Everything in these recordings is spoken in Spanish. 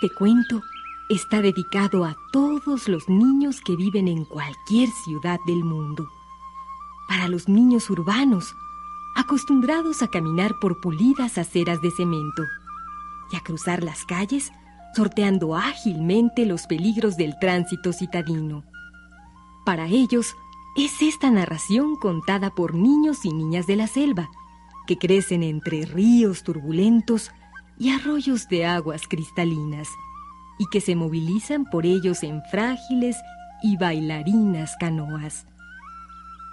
Este cuento está dedicado a todos los niños que viven en cualquier ciudad del mundo. Para los niños urbanos, acostumbrados a caminar por pulidas aceras de cemento y a cruzar las calles sorteando ágilmente los peligros del tránsito citadino. Para ellos, es esta narración contada por niños y niñas de la selva, que crecen entre ríos turbulentos y arroyos de aguas cristalinas, y que se movilizan por ellos en frágiles y bailarinas canoas.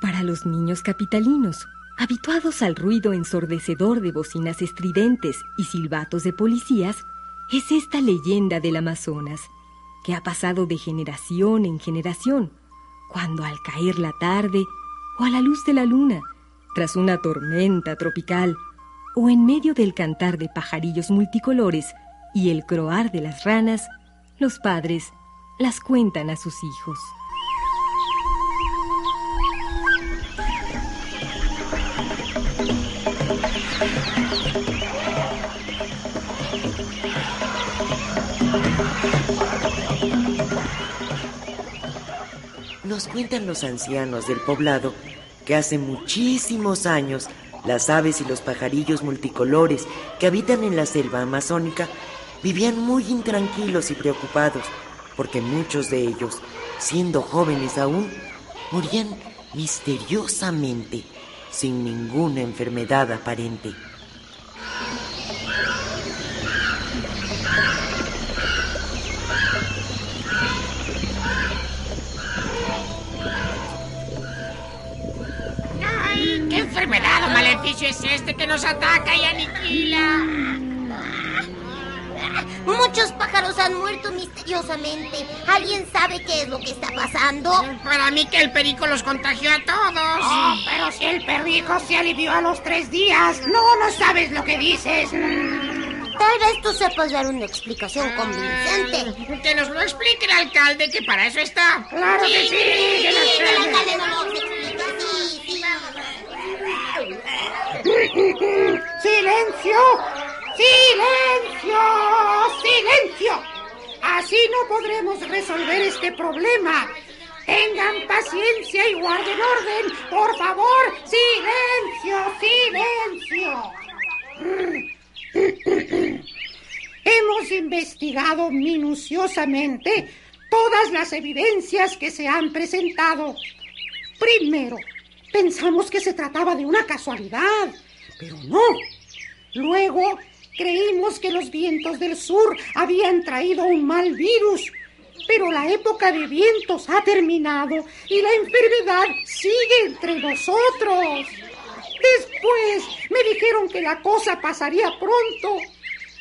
Para los niños capitalinos, habituados al ruido ensordecedor de bocinas estridentes y silbatos de policías, es esta leyenda del Amazonas, que ha pasado de generación en generación, cuando al caer la tarde o a la luz de la luna, tras una tormenta tropical, o en medio del cantar de pajarillos multicolores y el croar de las ranas, los padres las cuentan a sus hijos. Nos cuentan los ancianos del poblado que hace muchísimos años las aves y los pajarillos multicolores que habitan en la selva amazónica vivían muy intranquilos y preocupados, porque muchos de ellos, siendo jóvenes aún, morían misteriosamente, sin ninguna enfermedad aparente. Enfermedad o maleficio es este que nos ataca y aniquila? Muchos pájaros han muerto misteriosamente. ¿Alguien sabe qué es lo que está pasando? Para mí que el perico los contagió a todos. Oh, pero si el perico se alivió a los tres días. No, no sabes lo que dices. Tal vez tú sepas dar una explicación convincente. Que nos lo explique el alcalde, que para eso está. Claro que sí. que lo Sí, sé. el alcalde no lo explica. Sí, sí. ¡Silencio! ¡Silencio! ¡Silencio! Así no podremos resolver este problema. Tengan paciencia y guarden orden. Por favor, silencio, silencio. Hemos investigado minuciosamente todas las evidencias que se han presentado. Primero, pensamos que se trataba de una casualidad, pero no. Luego, creímos que los vientos del sur habían traído un mal virus, pero la época de vientos ha terminado y la enfermedad sigue entre nosotros. Después me dijeron que la cosa pasaría pronto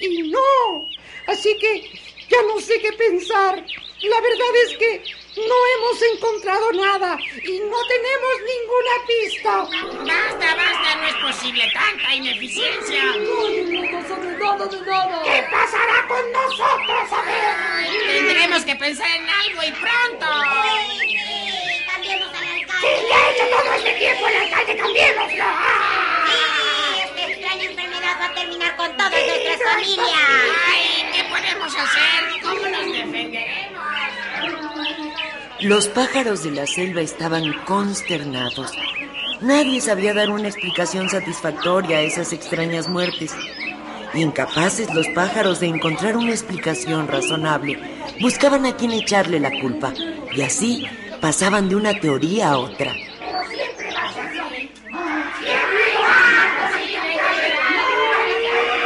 y no. Así que ya no sé qué pensar. La verdad es que no hemos encontrado nada y no tenemos ninguna pista. Basta, basta, no es posible tanta ineficiencia. ¿Qué pasará con nosotros? A ver. Tendremos que pensar en algo y pronto. Cambiemos al Sí, alcalde. ya ha hecho todo este tiempo el alcalde, cambiémoslo. ¡Ah! Esta extraña enfermedad va a terminar con todas nuestras familias. Ay, ¿qué podemos hacer? ¿Cómo nos defenderemos? Los pájaros de la selva estaban consternados. Nadie sabía dar una explicación satisfactoria a esas extrañas muertes. Incapaces los pájaros de encontrar una explicación razonable, buscaban a quien echarle la culpa y así pasaban de una teoría a otra.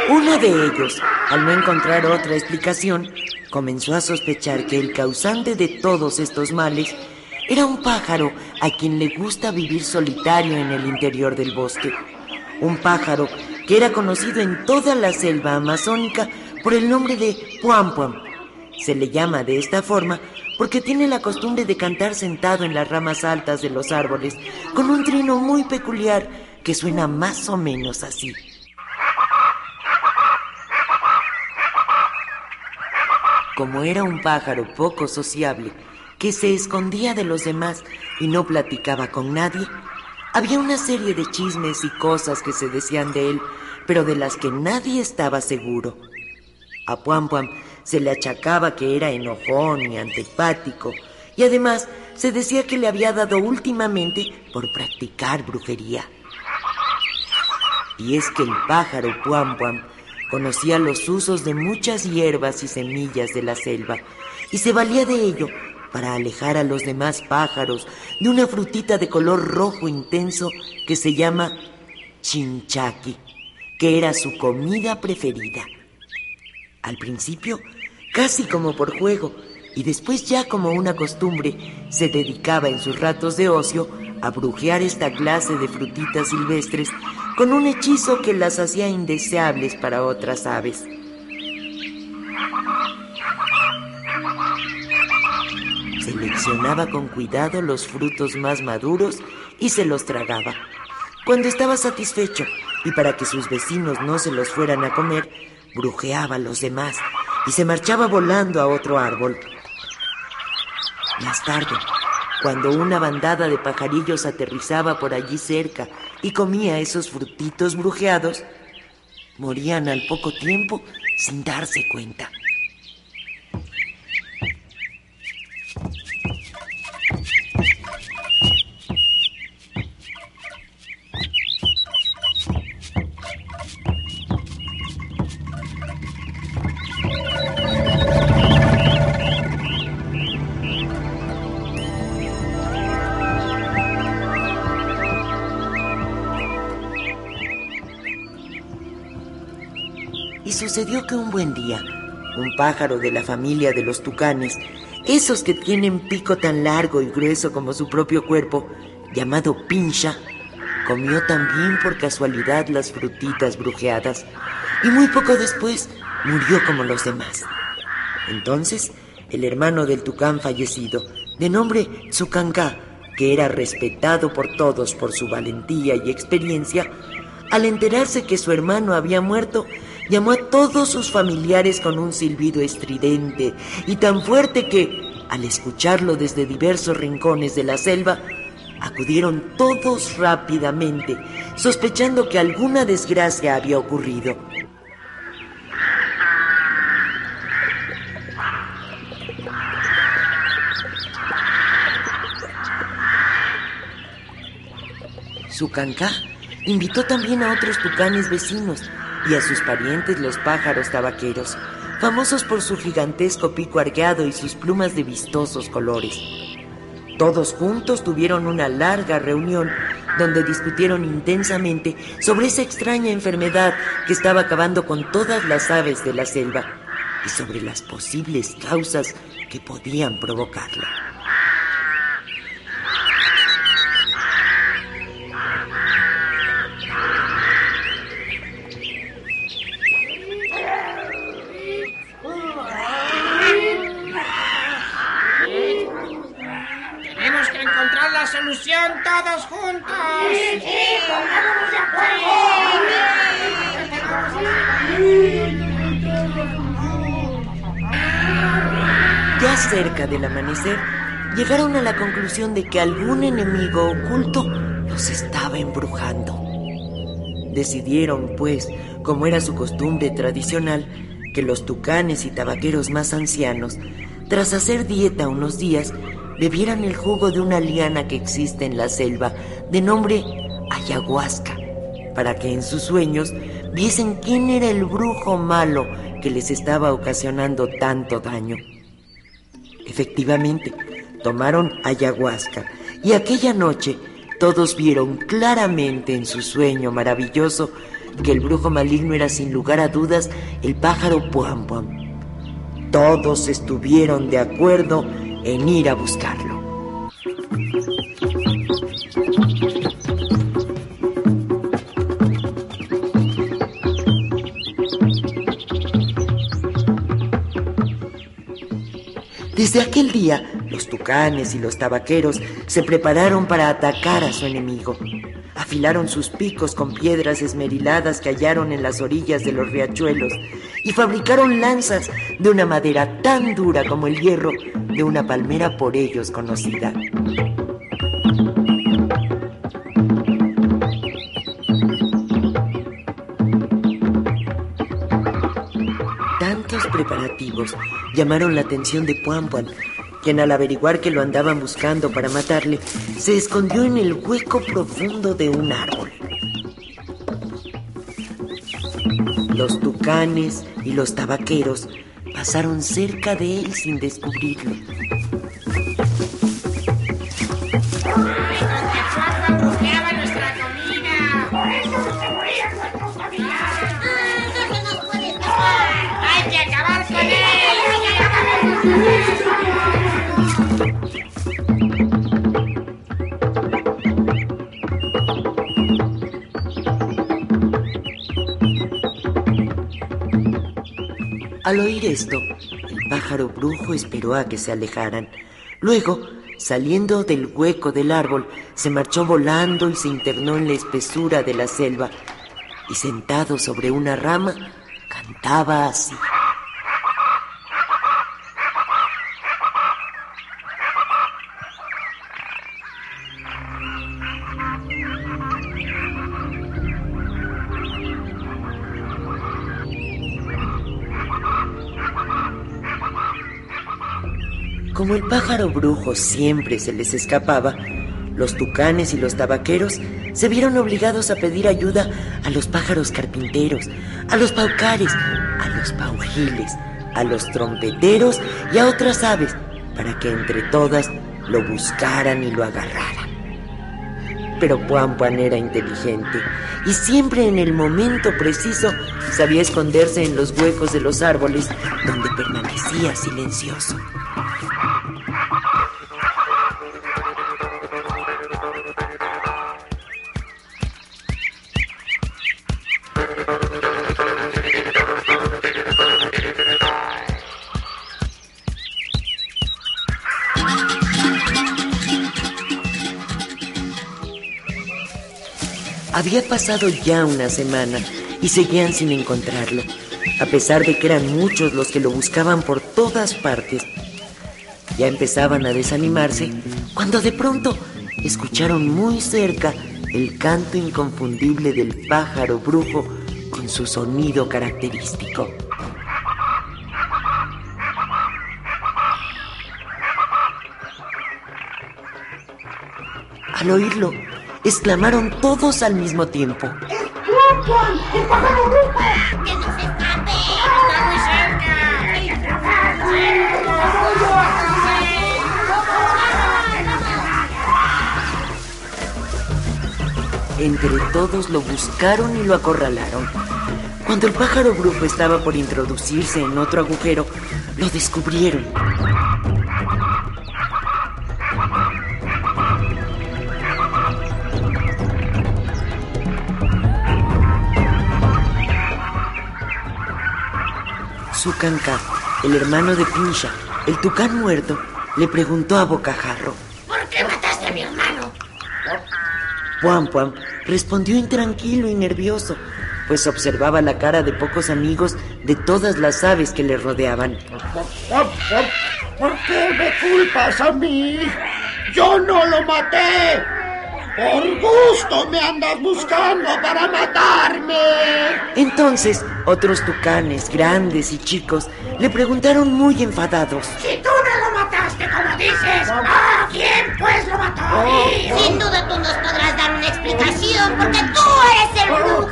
Uno de ellos, al no encontrar otra explicación, comenzó a sospechar que el causante de todos estos males era un pájaro a quien le gusta vivir solitario en el interior del bosque. Un pájaro que era conocido en toda la selva amazónica por el nombre de Puampuam. Se le llama de esta forma porque tiene la costumbre de cantar sentado en las ramas altas de los árboles con un trino muy peculiar que suena más o menos así. Como era un pájaro poco sociable, que se escondía de los demás y no platicaba con nadie, había una serie de chismes y cosas que se decían de él, pero de las que nadie estaba seguro. A Puam Puam se le achacaba que era enojón y antipático, y además se decía que le había dado últimamente por practicar brujería. Y es que el pájaro Puam Puam conocía los usos de muchas hierbas y semillas de la selva y se valía de ello para alejar a los demás pájaros de una frutita de color rojo intenso que se llama chinchaqui, que era su comida preferida. Al principio, casi como por juego, y después ya como una costumbre, se dedicaba en sus ratos de ocio a brujear esta clase de frutitas silvestres con un hechizo que las hacía indeseables para otras aves. Seleccionaba con cuidado los frutos más maduros y se los tragaba. Cuando estaba satisfecho y para que sus vecinos no se los fueran a comer, brujeaba a los demás y se marchaba volando a otro árbol. Más tarde, cuando una bandada de pajarillos aterrizaba por allí cerca y comía esos frutitos brujeados, morían al poco tiempo sin darse cuenta. Y sucedió que un buen día, un pájaro de la familia de los tucanes, esos que tienen pico tan largo y grueso como su propio cuerpo, llamado pincha, comió también por casualidad las frutitas brujeadas y muy poco después murió como los demás. Entonces, el hermano del tucán fallecido, de nombre Tsukanka, que era respetado por todos por su valentía y experiencia, al enterarse que su hermano había muerto, llamó a todos sus familiares con un silbido estridente y tan fuerte que, al escucharlo desde diversos rincones de la selva, acudieron todos rápidamente, sospechando que alguna desgracia había ocurrido. Su cancá invitó también a otros tucanes vecinos y a sus parientes los pájaros tabaqueros, famosos por su gigantesco pico arqueado y sus plumas de vistosos colores. Todos juntos tuvieron una larga reunión donde discutieron intensamente sobre esa extraña enfermedad que estaba acabando con todas las aves de la selva y sobre las posibles causas que podían provocarla. Tenemos que encontrar la solución todos juntos. Ya cerca del amanecer, llegaron a la conclusión de que algún enemigo oculto los estaba embrujando. Decidieron, pues, como era su costumbre tradicional, que los tucanes y tabaqueros más ancianos, tras hacer dieta unos días, bebieran el jugo de una liana que existe en la selva, de nombre ayahuasca, para que en sus sueños viesen quién era el brujo malo que les estaba ocasionando tanto daño. Efectivamente, tomaron ayahuasca y aquella noche todos vieron claramente en su sueño maravilloso que el brujo maligno era sin lugar a dudas el pájaro Puam Puam. Todos estuvieron de acuerdo en ir a buscarlo. Desde aquel día, los tucanes y los tabaqueros se prepararon para atacar a su enemigo. Afilaron sus picos con piedras esmeriladas que hallaron en las orillas de los riachuelos y fabricaron lanzas de una madera tan dura como el hierro de una palmera por ellos conocida. Tantos preparativos llamaron la atención de Puan quien al averiguar que lo andaban buscando para matarle, se escondió en el hueco profundo de un árbol. Los tucanes y los tabaqueros pasaron cerca de él sin descubrirlo. Al oír esto, el pájaro brujo esperó a que se alejaran. Luego, saliendo del hueco del árbol, se marchó volando y se internó en la espesura de la selva. Y sentado sobre una rama, cantaba así. Como el pájaro brujo siempre se les escapaba, los tucanes y los tabaqueros se vieron obligados a pedir ayuda a los pájaros carpinteros, a los paucares, a los paujiles, a los trompeteros y a otras aves, para que entre todas lo buscaran y lo agarraran. Pero Puan Puan era inteligente y siempre en el momento preciso sabía esconderse en los huecos de los árboles donde permanecía silencioso. Había pasado ya una semana y seguían sin encontrarlo, a pesar de que eran muchos los que lo buscaban por todas partes. Ya empezaban a desanimarse cuando de pronto escucharon muy cerca el canto inconfundible del pájaro brujo con su sonido característico. Al oírlo, exclamaron todos al mismo tiempo. ¡Está muy cerca! Entre todos lo buscaron y lo acorralaron. Cuando el pájaro brujo estaba por introducirse en otro agujero, lo descubrieron. Sucanca, el hermano de Pincha, el tucán muerto, le preguntó a Bocajarro. ¿Por qué mataste a mi hermano? Puam Puam respondió intranquilo y nervioso, pues observaba la cara de pocos amigos de todas las aves que le rodeaban. ¿Por qué me culpas a mí? Yo no lo maté. Por gusto me andas buscando para matarme. Entonces, otros tucanes, grandes y chicos, le preguntaron muy enfadados. Si tú no lo mataste, como dices, ¿a quién pues lo mató? Sin duda tú nos podrás dar una explicación porque tú eres el brujo.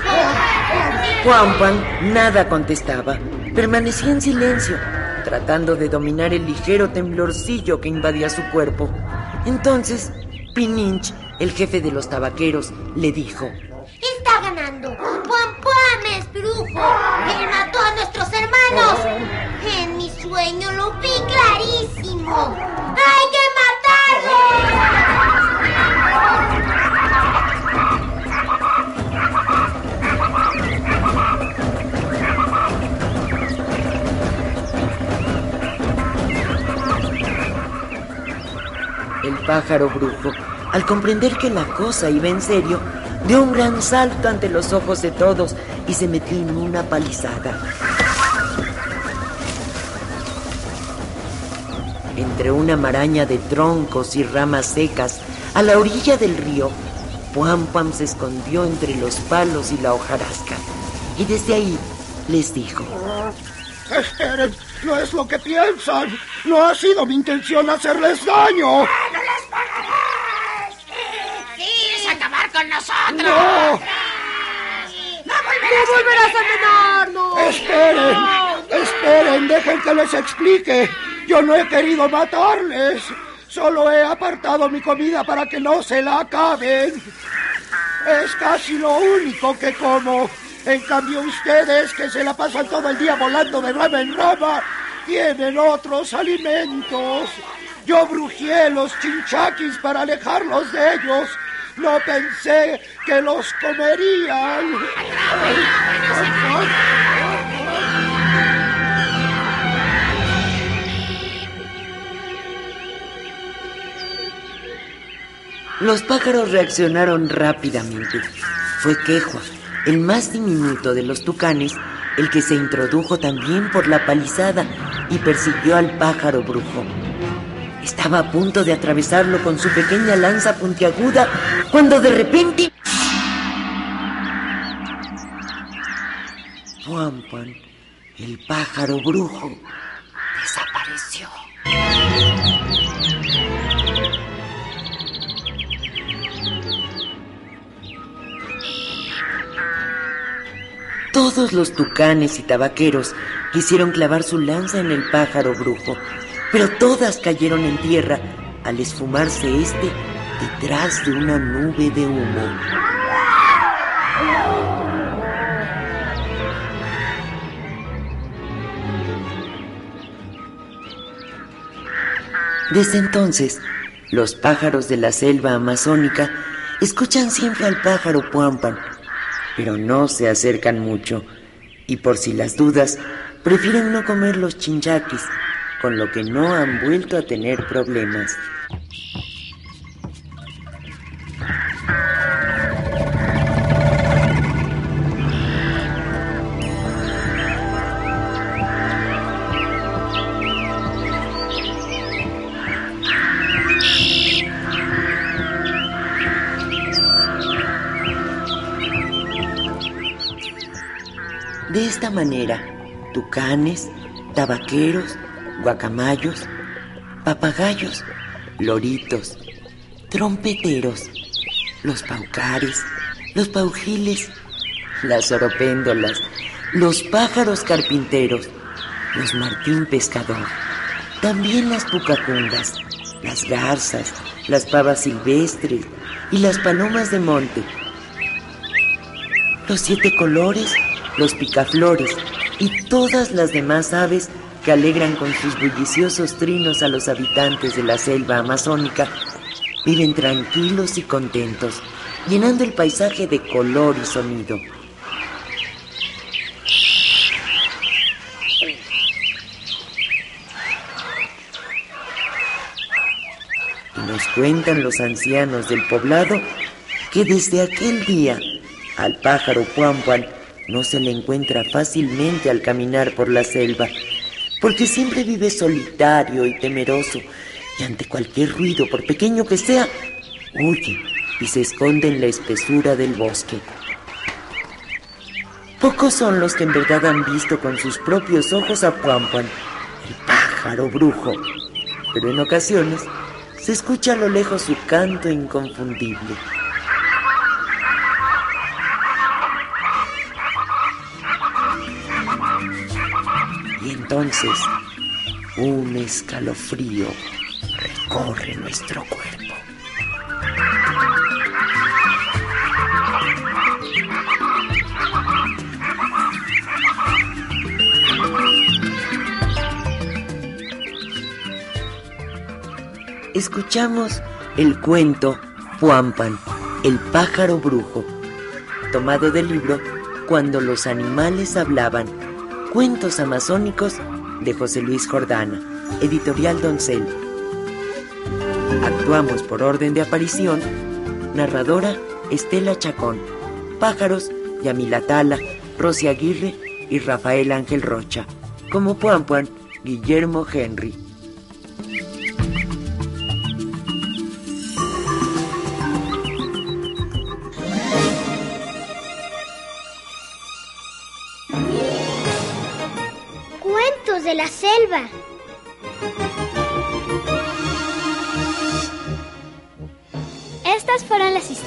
Juan Pan nada contestaba. Permanecía en silencio, tratando de dominar el ligero temblorcillo que invadía su cuerpo. Entonces, Pininch, el jefe de los tabaqueros, le dijo: Está ganando. ¡Puan, puan! los hermanos. En mi sueño lo vi clarísimo. ¡Hay que El pájaro brujo, al comprender que la cosa iba en serio, dio un gran salto ante los ojos de todos y se metió en una palizada. Entre una maraña de troncos y ramas secas, a la orilla del río, Puam Puam se escondió entre los palos y la hojarasca. Y desde ahí les dijo: Esperen, no es lo que piensan. No ha sido mi intención hacerles daño. con nosotros. ¡No! ¡No volverás, a amenarnos! ¡Esperen! ¡Esperen! ¡Dejen que les explique! Yo no he querido matarles. Solo he apartado mi comida para que no se la acaben. Es casi lo único que como. En cambio, ustedes, que se la pasan todo el día volando de rama en rama, tienen otros alimentos. Yo brujié los chinchaquis para alejarlos de ellos no pensé que los comerían. Los pájaros reaccionaron rápidamente. Fue Quejua, el más diminuto de los tucanes, el que se introdujo también por la palizada y persiguió al pájaro brujo. Estaba a punto de atravesarlo con su pequeña lanza puntiaguda cuando de repente... Juan el pájaro brujo, desapareció. Todos los tucanes y tabaqueros quisieron clavar su lanza en el pájaro brujo, pero todas cayeron en tierra al esfumarse este detrás de una nube de humo. Desde entonces, los pájaros de la selva amazónica escuchan siempre al pájaro Puampan, pero no se acercan mucho y por si las dudas, prefieren no comer los chinchaquis con lo que no han vuelto a tener problemas. De esta manera, tucanes, tabaqueros, guacamayos, papagayos, loritos, trompeteros, los paucares, los paujiles, las oropéndolas, los pájaros carpinteros, los martín pescador, también las pucacundas, las garzas, las pavas silvestres y las palomas de monte, los siete colores, los picaflores y todas las demás aves que alegran con sus bulliciosos trinos a los habitantes de la selva amazónica, viven tranquilos y contentos, llenando el paisaje de color y sonido. Nos cuentan los ancianos del poblado que desde aquel día al pájaro Puampuan no se le encuentra fácilmente al caminar por la selva porque siempre vive solitario y temeroso, y ante cualquier ruido, por pequeño que sea, huye y se esconde en la espesura del bosque. Pocos son los que en verdad han visto con sus propios ojos a Puampuan, el pájaro brujo, pero en ocasiones se escucha a lo lejos su canto inconfundible. Y entonces un escalofrío recorre nuestro cuerpo. Escuchamos el cuento Puampan, el pájaro brujo, tomado del libro Cuando los animales hablaban cuentos amazónicos de José Luis Jordana, editorial Doncel. Actuamos por orden de aparición, narradora Estela Chacón, pájaros Yamila Tala, Rosy Aguirre y Rafael Ángel Rocha, como Puampan, Guillermo Henry.